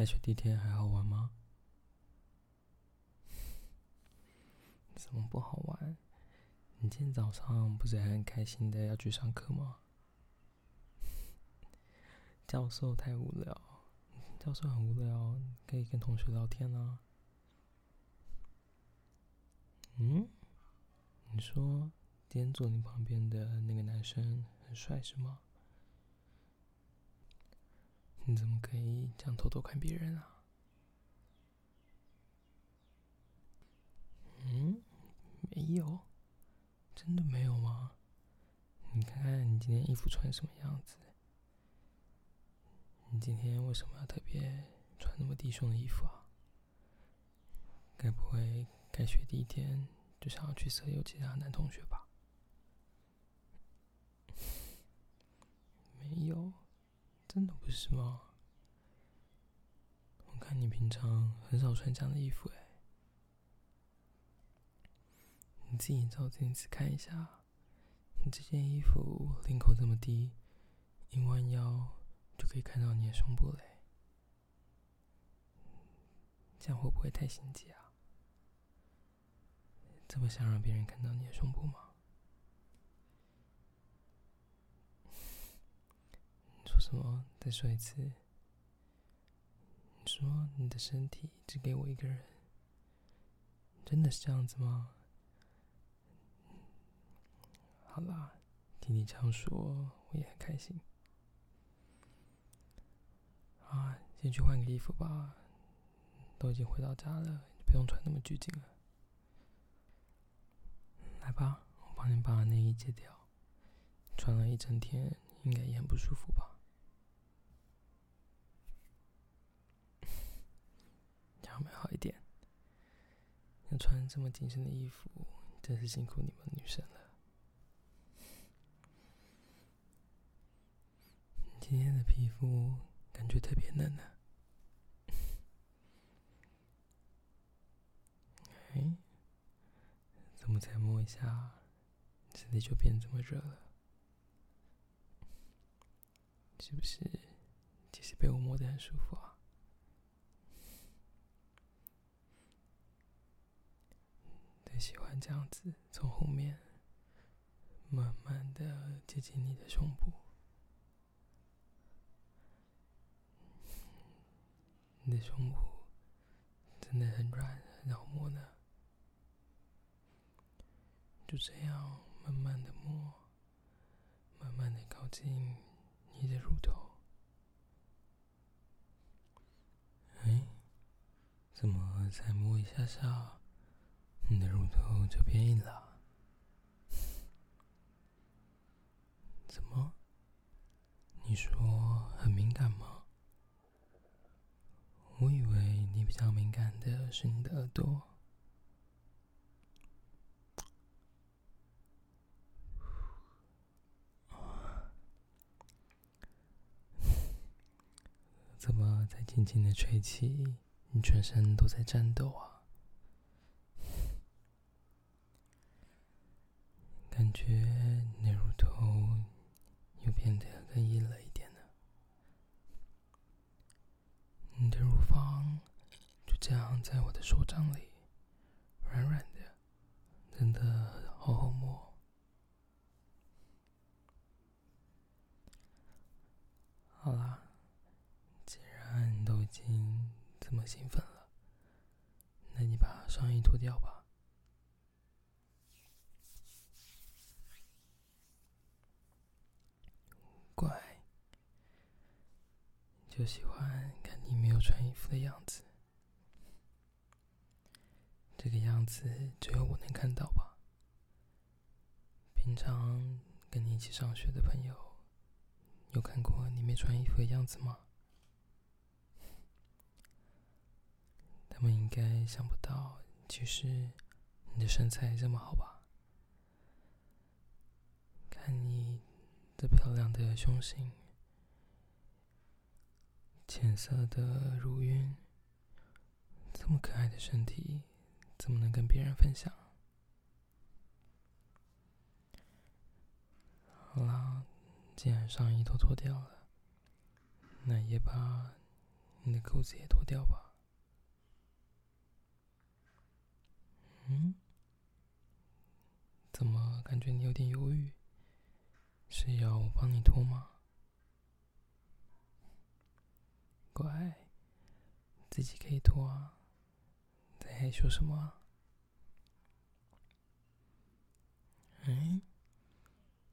开学第一天还好玩吗？怎么不好玩？你今天早上不是还很开心的要去上课吗？教授太无聊，教授很无聊，可以跟同学聊天啊。嗯？你说今天坐你旁边的那个男生很帅是吗？你怎么可以这样偷偷看别人啊？嗯，没有，真的没有吗？你看看你今天衣服穿什么样子？你今天为什么要特别穿那么低胸的衣服啊？该不会开学第一天就想要去色诱其他男同学吧？没有。真的不是吗？我看你平常很少穿这样的衣服哎，你自己照镜子看一下，你这件衣服领口这么低，一弯腰就可以看到你的胸部嘞，这样会不会太心机啊？这么想让别人看到你的胸部吗？什么？再说一次。你说你的身体只给我一个人，真的是这样子吗？好啦，听你这样说，我也很开心。啊，先去换个衣服吧，都已经回到家了，不用穿那么拘谨了。来吧，我帮你把内衣解掉，穿了一整天，应该也很不舒服吧？没好一点，要穿这么紧身的衣服，真是辛苦你们女生了。今天的皮肤感觉特别嫩呢。哎，怎么才摸一下，身体就变这么热了？是不是其实被我摸得很舒服啊？喜欢这样子，从后面慢慢的接近你的胸部，你的胸部真的很软，很好摸呢。就这样慢慢的摸，慢慢的靠近你的乳头。哎，怎么才摸一下下？你的乳头就变硬了？怎么？你说很敏感吗？我以为你比较敏感的是你的耳朵。怎么在轻轻的吹气，你全身都在颤抖啊？感觉你乳头又变得更硬了一点呢，你的乳房就这样在我的手掌里，软软的，真的好好摸。好啦，既然都已经这么兴奋了，那你把上衣脱掉吧。就喜欢看你没有穿衣服的样子，这个样子只有我能看到吧？平常跟你一起上学的朋友，有看过你没穿衣服的样子吗？他们应该想不到，其实你的身材这么好吧？看你这漂亮的胸型。浅色的乳晕，这么可爱的身体，怎么能跟别人分享？好啦，既然上衣都脱掉了，那也把你的裤子也脱掉吧。嗯？怎么感觉你有点犹豫？是要我帮你脱吗？乖，自己可以脱啊，在害羞什么？嗯？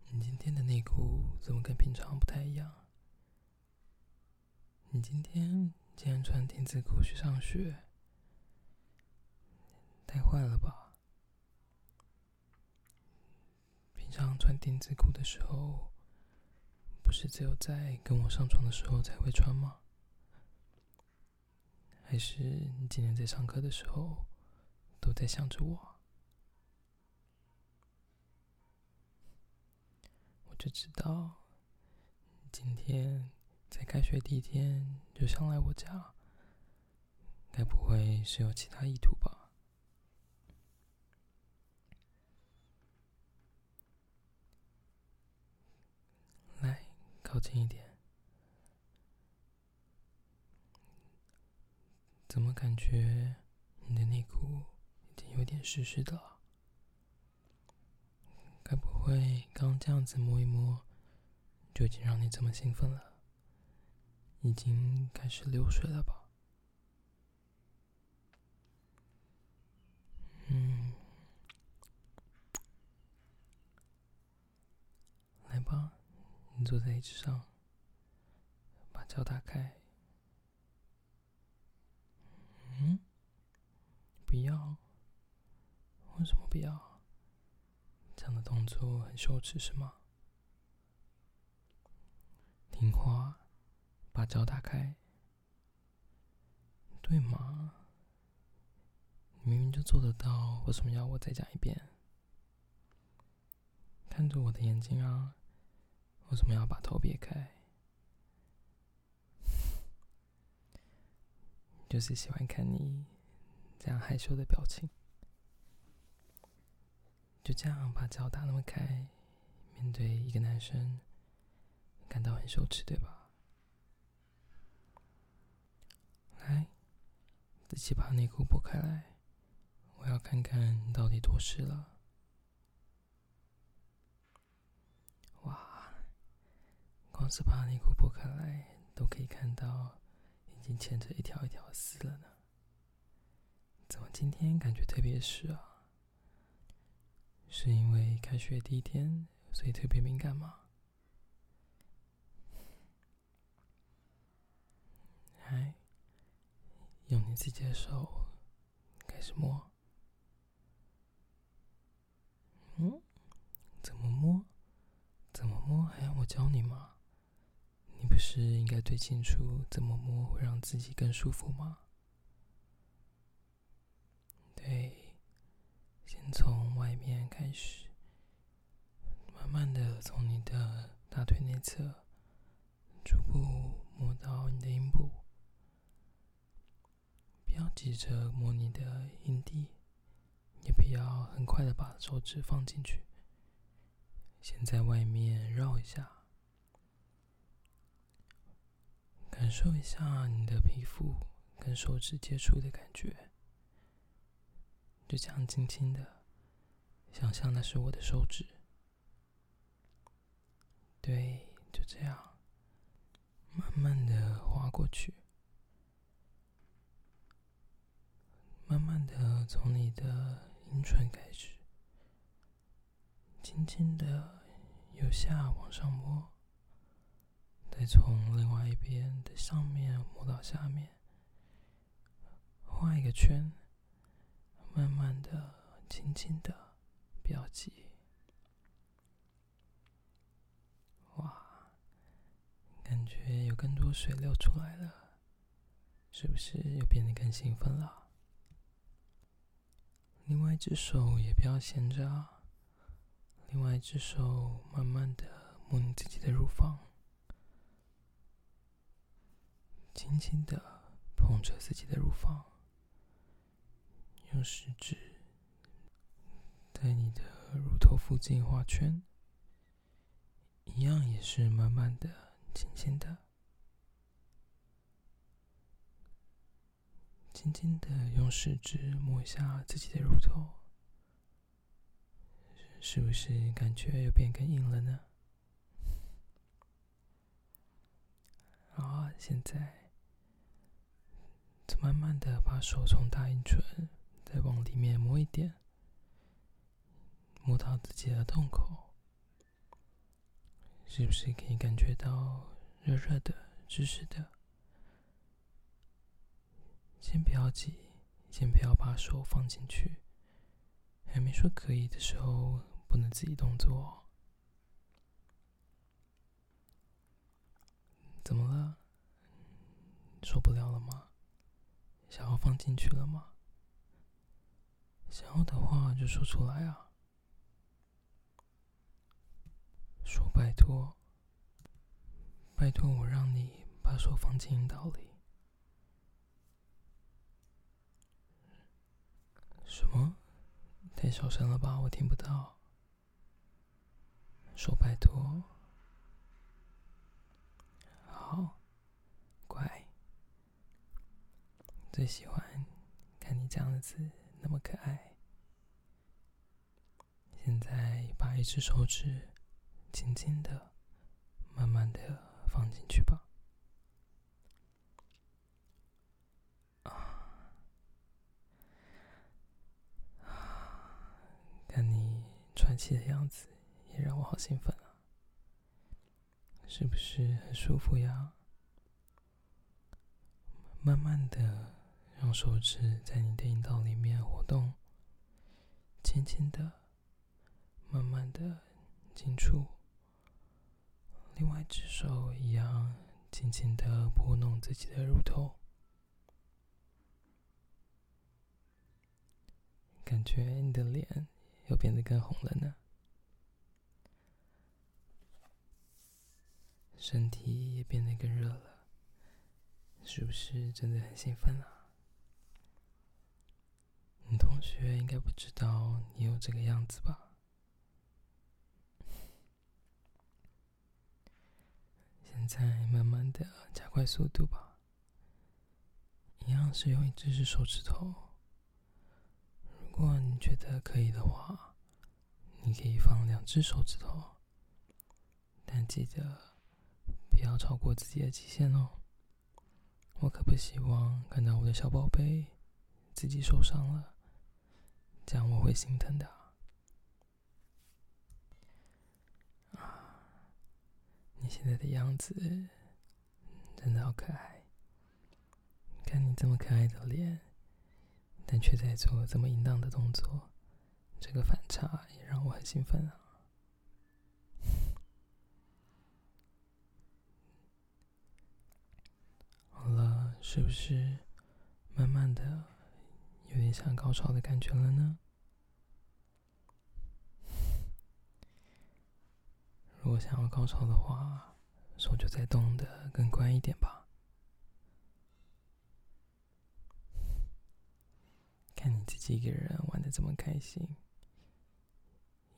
你今天的内裤怎么跟平常不太一样？你今天竟然穿丁字裤去上学，太坏了吧！平常穿丁字裤的时候，不是只有在跟我上床的时候才会穿吗？还是你今天在上课的时候都在想着我？我就知道今天在开学第一天就想来我家，该不会是有其他意图吧？来，靠近一点。怎么感觉你的内裤已经有点湿湿的了？该不会刚这样子摸一摸，就已经让你这么兴奋了？已经开始流水了吧？嗯，来吧，你坐在椅子上，把脚打开。嗯，不要，为什么不要？这样的动作很羞耻是吗？听话，把脚打开，对吗？你明明就做得到，为什么要我再讲一遍？看着我的眼睛啊，为什么要把头别开？就是喜欢看你这样害羞的表情，就这样把脚打那么开，面对一个男生，感到很羞耻，对吧？来，自己把内裤剥开来，我要看看你到底多湿了。哇，光是把内裤剥开来，都可以看到。已经牵着一条一条丝了呢，怎么今天感觉特别湿啊？是因为开学第一天，所以特别敏感吗？来，用你自己的手开始摸。嗯，怎么摸？怎么摸？还要我教你吗？你不是应该最清楚怎么摸会让自己更舒服吗？对，先从外面开始，慢慢的从你的大腿内侧逐步摸到你的阴部，不要急着摸你的阴蒂，也不要很快的把手指放进去，先在外面绕一下。感受一下你的皮肤跟手指接触的感觉，就这样轻轻的，想象那是我的手指。对，就这样，慢慢的滑过去，慢慢的从你的阴唇开始，轻轻的由下往上摸。再从另外一边的上面摸到下面，画一个圈，慢慢的、轻轻的，不要急。哇，感觉有更多水流出来了，是不是又变得更兴奋了？另外一只手也不要闲着，另外一只手慢慢的摸你自己的乳房。轻轻的碰着自己的乳房，用食指在你的乳头附近画圈，一样也是慢慢的、轻轻的。轻轻的用食指摸一下自己的乳头，是不是感觉又变更硬了呢？好，现在再慢慢的把手从大阴唇再往里面摸一点，摸到自己的洞口，是不是可以感觉到热热的、湿湿的？先不要急，先不要把手放进去。还没说可以的时候，不能自己动作。怎么了？受不了了吗？想要放进去了吗？想要的话就说出来啊！说拜托，拜托我让你把手放进阴道里。什么？太小声了吧，我听不到。说拜托。好，乖。最喜欢看你这样子，那么可爱。现在把一只手指轻轻的、慢慢的放进去吧。啊看你喘气的样子，也让我好兴奋啊！是不是很舒服呀？慢慢的让手指在你的阴道里面活动，轻轻的、慢慢的进出。另外一只手一样，轻轻的拨弄自己的乳头。感觉你的脸。又变得更红了呢，身体也变得更热了，是不是真的很兴奋啊？你同学应该不知道你有这个样子吧？现在慢慢的加快速度吧，一样是用一只手指头。如果你觉得可以的话，你可以放两只手指头，但记得不要超过自己的极限哦。我可不希望看到我的小宝贝自己受伤了，这样我会心疼的。啊，你现在的样子真的好可爱，看你这么可爱的脸。但却在做这么淫荡的动作，这个反差也让我很兴奋啊！好了，是不是慢慢的有点像高潮的感觉了呢？如果想要高潮的话，手就再动的更快一点吧。看你自己一个人玩的这么开心，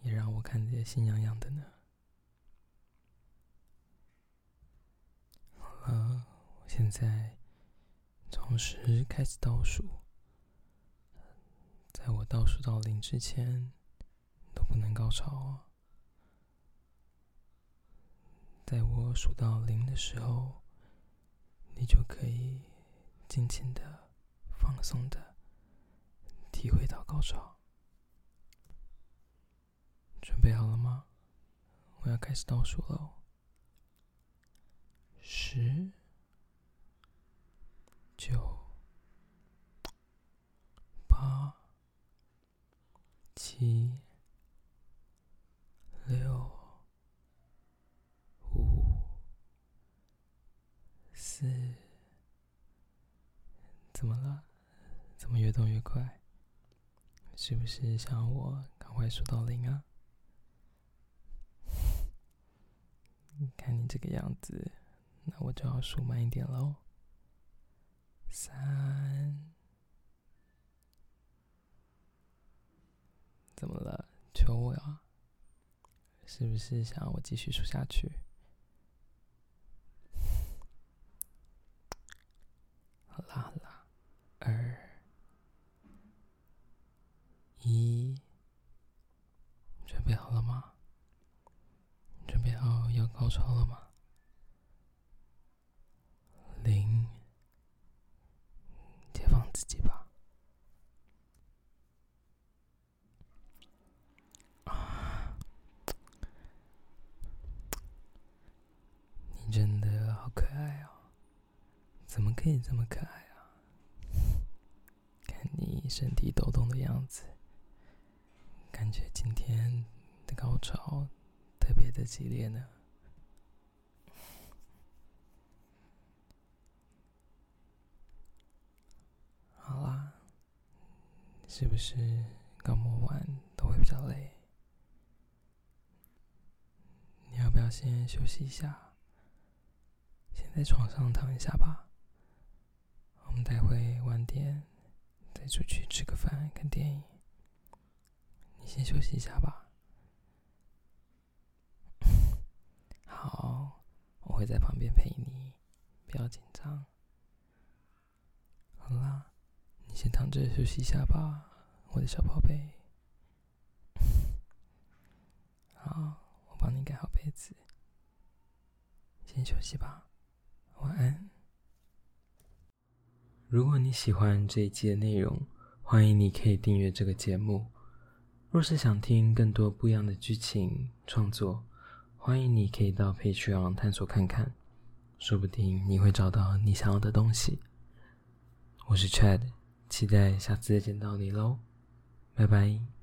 也让我看着心痒痒的呢。好了，我现在从十开始倒数，在我倒数到零之前都不能高潮哦。在我数到零的时候，你就可以尽情的、放松的。体会到高潮，准备好了吗？我要开始倒数喽！十、怎么了？怎么越动越快？是不是想我赶快数到零啊？看你这个样子，那我就要数慢一点喽。三，怎么了？求我呀？是不是想要我继续数下去？好啦，二。高潮了吗？零，解放自己吧。啊，你真的好可爱啊！怎么可以这么可爱啊？看你身体抖动的样子，感觉今天的高潮特别的激烈呢。好啦，是不是刚摸完都会比较累？你要不要先休息一下？先在床上躺一下吧。我们待会晚点再出去吃个饭、看电影。你先休息一下吧。好，我会在旁边陪你，不要紧张。好啦。先躺着休息一下吧，我的小宝贝。好，我帮你盖好被子，先休息吧，晚安。如果你喜欢这一期的内容，欢迎你可以订阅这个节目。若是想听更多不一样的剧情创作，欢迎你可以到 Patreon 探索看看，说不定你会找到你想要的东西。我是 Chad。期待下次见到你喽，拜拜。